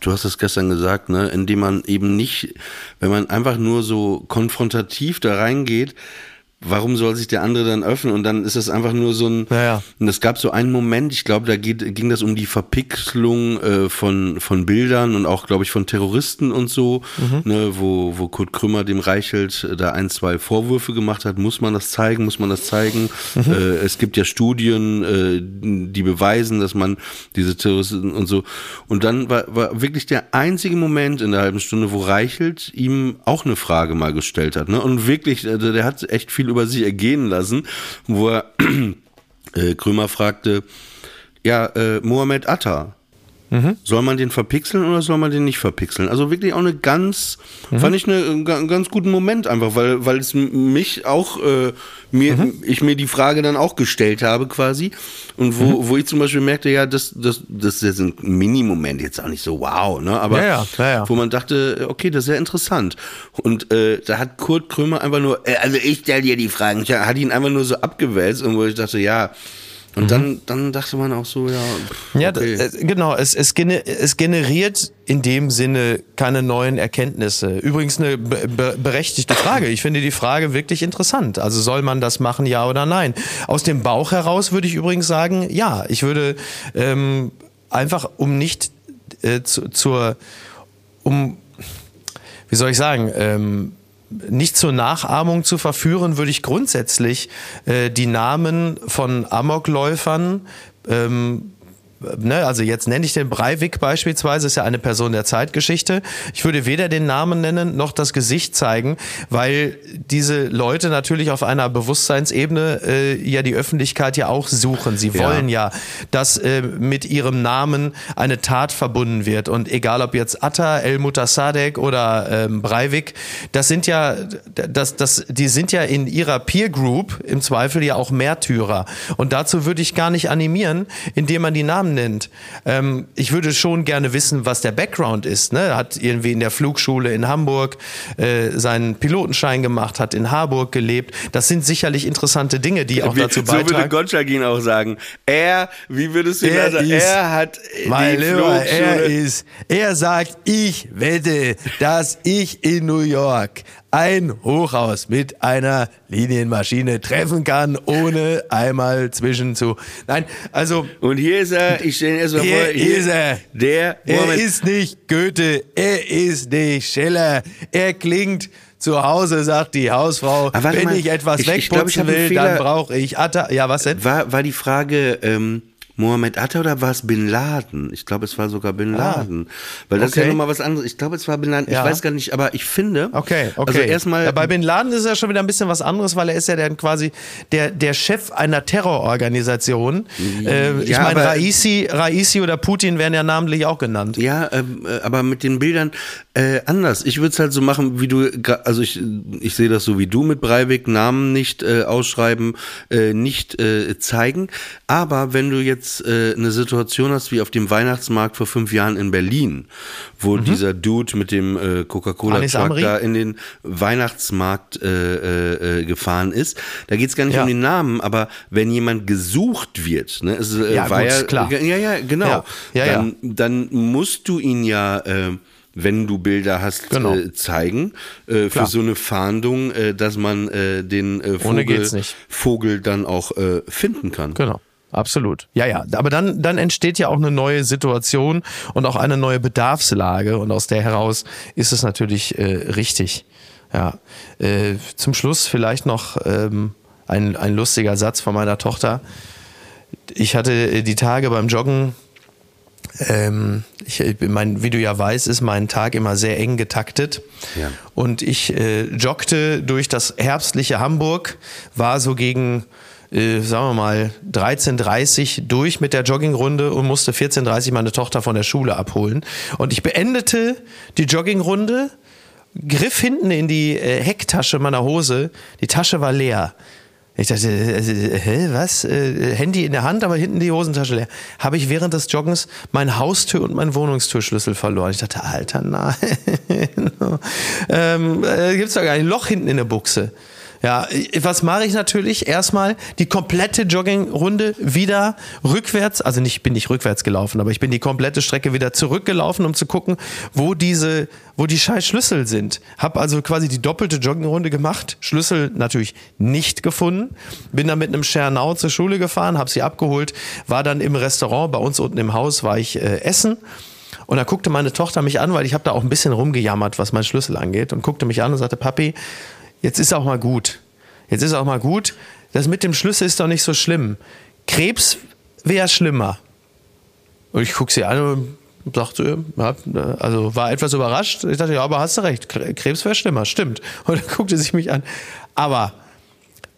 du hast es gestern gesagt, ne, indem man eben nicht, wenn man einfach nur so konfrontativ da reingeht, warum soll sich der andere dann öffnen? Und dann ist es einfach nur so ein. Ja, ja. Und es gab so einen Moment, ich glaube, da geht, ging das um die Verpixelung äh, von, von Bildern und auch, glaube ich, von Terroristen und so, ne, wo, wo Kurt Krümmer dem Reichelt äh, da ein, zwei Vorwürfe gemacht hat. Muss man das zeigen? Muss man das zeigen? Äh, es gibt ja Studien, äh, die beweisen, dass man diese Terroristen und so. Und dann war, war wirklich der einzige Moment in der halben Stunde, wo Reichelt ihm auch eine Frage mal gestellt hat. Ne? Und wirklich, äh, der hat echt viel über sich ergehen lassen, wo er [clears throat] äh, Krömer fragte, ja, äh, Mohammed Atta, soll man den verpixeln oder soll man den nicht verpixeln? Also wirklich auch eine ganz, fand ich eine, einen ga- ganz guten Moment einfach, weil, weil es mich auch, äh, mir, ich mir die Frage dann auch gestellt habe quasi und wo, wo ich zum Beispiel merkte, ja, das, das, das ist jetzt ein Mini-Moment, jetzt auch nicht so wow, ne, aber ja, ja, ja. wo man dachte, okay, das ist ja interessant. Und äh, da hat Kurt Krömer einfach nur, äh, also ich stell dir die Fragen, ich hat ihn einfach nur so abgewälzt und wo ich dachte, ja. Und dann, dann dachte man auch so, ja. pff, Ja, okay. äh, genau. Es, es, es generiert in dem Sinne keine neuen Erkenntnisse. Übrigens eine be berechtigte Frage. Ich finde die Frage wirklich interessant. Also soll man das machen, ja oder nein? Aus dem Bauch heraus würde ich übrigens sagen, ja. Ich würde ähm, einfach, um nicht äh, zu, zur, um, wie soll ich sagen, ähm, nicht zur Nachahmung zu verführen, würde ich grundsätzlich äh, die Namen von Amokläufern ähm, Ne, also jetzt nenne ich den Breivik beispielsweise, ist ja eine Person der Zeitgeschichte. Ich würde weder den Namen nennen noch das Gesicht zeigen, weil diese Leute natürlich auf einer Bewusstseinsebene äh, ja die Öffentlichkeit ja auch suchen. Sie Ja. wollen ja, dass äh, mit ihrem Namen eine Tat verbunden wird. Und egal ob jetzt Atta, El Mutasadek oder ähm, Breivik, das sind ja, das, das, die sind ja in ihrer Peer Group im Zweifel ja auch Märtyrer. Und dazu würde ich gar nicht animieren, indem man die Namen nennt. Ähm, ich würde schon gerne wissen, was der Background ist. Ne? Er Hat irgendwie in der Flugschule in Hamburg äh, seinen Pilotenschein gemacht, hat in Harburg gelebt. Das sind sicherlich interessante Dinge, die auch Wie- dazu so würde beitragen. Gottschalk ihn auch sagen. Er, wie würdest du Er ist- er hat Mein die Lieber, er ist, er sagt, ich wette, dass ich in New York ein Hochhaus mit einer Linienmaschine treffen kann, ohne einmal zwischen zu. Nein, also Und hier ist er, ich stelle ihn erstmal vor. hier ist er. Der Er ist nicht Goethe, er ist nicht Schiller. Er klingt zu Hause, sagt die Hausfrau, warte wenn mal, ich etwas ich- ich glaub, ich wegputzen will, dann brauche ich Atta. Ja, was denn? War, war die Frage ähm, Mohammed Atta oder war es Bin Laden? Ich glaube, es war sogar Bin Laden. Weil das ist ja Ah. Okay. nochmal was anderes. Ich glaube, es war Bin Laden. Ja. Ich weiß gar nicht, aber ich finde. Okay, okay. Also erstmal. Ja, bei Bin Laden ist ja schon wieder ein bisschen was anderes, weil er ist ja dann quasi der, der Chef einer Terrororganisation. Äh, ich Ja, meine, Raisi, Raisi oder Putin werden ja namentlich auch genannt. Ja, ähm, äh, aber mit den Bildern äh, anders. Ich würde es halt so machen, wie du, also ich, ich sehe das so wie du mit Breivik, Namen nicht äh, ausschreiben, äh, nicht äh, zeigen. Aber wenn du jetzt äh, eine Situation hast wie auf dem Weihnachtsmarkt vor fünf Jahren in Berlin, wo dieser Dude mit dem äh, Coca-Cola Anis Truck Amri? da in den Weihnachtsmarkt äh, äh, äh, gefahren ist, da geht es gar nicht Ja. um den Namen, aber wenn jemand gesucht wird, ne, es äh, Ja, war gut, ja klar. ja, ja, genau, Ja, dann, dann musst du ihn ja äh, wenn du Bilder hast, Genau. äh, zeigen. Äh, für so eine Fahndung, äh, dass man äh, den äh, Vogel. Vogel dann auch äh, finden kann. Genau. Absolut. Ja, ja. Aber dann, dann entsteht ja auch eine neue Situation und auch eine neue Bedarfslage. Und aus der heraus ist es natürlich äh, richtig. Ja. Äh, zum Schluss vielleicht noch ähm, ein, ein lustiger Satz von meiner Tochter. Ich hatte äh, die Tage beim Joggen ähm, ich, bin- mein, wie du ja weißt, ist mein Tag immer sehr eng getaktet. Ja. Und ich äh, joggte durch das herbstliche Hamburg, war so gegen, äh, sagen wir mal, 13.30 durch mit der Joggingrunde und musste 14.30 meine Tochter von der Schule abholen. Und ich beendete die Joggingrunde, griff hinten in die äh, Hecktasche meiner Hose, die Tasche war leer. Ich dachte, äh, hä, was? Handy in der Hand, aber hinten die Hosentasche leer. Habe ich während des Joggens mein Haustür und meinen Wohnungstürschlüssel verloren. Ich dachte, Alter, nein. [laughs] ähm, äh, gibt's doch gar nicht. Loch hinten in der Buchse. Ja, was mache ich natürlich? Erstmal die komplette Joggingrunde wieder rückwärts, also nicht, bin nicht rückwärts gelaufen, aber ich bin die komplette Strecke wieder zurückgelaufen, um zu gucken, wo diese, wo die scheiß Schlüssel sind. Hab also quasi die doppelte Joggingrunde gemacht, Schlüssel natürlich nicht gefunden, bin dann mit einem Schernau zur Schule gefahren, habe sie abgeholt, war dann im Restaurant, bei uns unten im Haus war ich äh, essen. Und da guckte meine Tochter mich an, weil ich habe da auch ein bisschen rumgejammert, was mein Schlüssel angeht, und guckte mich an und sagte, Papi, jetzt ist auch mal gut. Jetzt ist auch mal gut. Das mit dem Schlüssel ist doch nicht so schlimm. Krebs wäre schlimmer. Und ich gucke sie an und sagte, also war etwas überrascht. Ich dachte, ja, aber hast du recht, Krebs wäre schlimmer, stimmt. [laughs] Und dann guckte sie mich an. Aber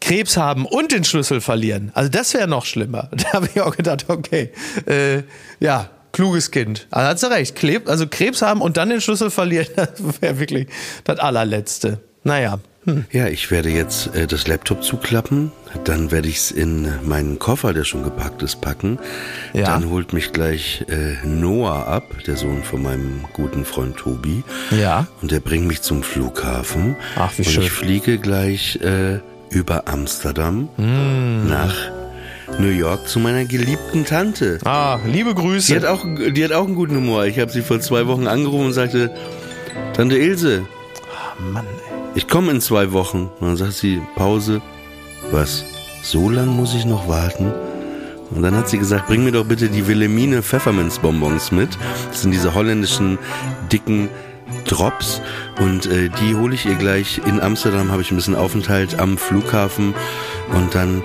Krebs haben und den Schlüssel verlieren, also das wäre noch schlimmer. [laughs] Da habe ich auch gedacht, okay, äh, ja, kluges Kind. Also hat sie recht, Kleb, also Krebs haben und dann den Schlüssel verlieren, [laughs] das wäre wirklich das allerletzte. Naja, Ja, ich werde jetzt äh, das Laptop zuklappen, dann werde ich es in meinen Koffer, der schon gepackt ist, packen. Ja. Dann holt mich gleich äh, Noah ab, der Sohn von meinem guten Freund Tobi. Ja. Und der bringt mich zum Flughafen. Ach, wie Und schön. ich fliege gleich äh, über Amsterdam Hm. nach New York zu meiner geliebten Tante. ah, liebe Grüße. Die hat auch, die hat auch einen guten Humor. Ich habe sie vor zwei Wochen angerufen und sagte, Tante Ilse, Mann, ey. Ich komme in zwei Wochen. Und dann sagt sie, Pause. Was? So lang muss ich noch warten? Und dann hat sie gesagt, bring mir doch bitte die Wilhelmine Pfefferminzbonbons mit. Das sind diese holländischen dicken Drops. Und äh, die hole ich ihr gleich. In Amsterdam habe ich ein bisschen Aufenthalt am Flughafen. Und dann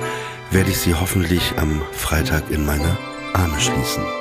werde ich sie hoffentlich am Freitag in meine Arme schließen.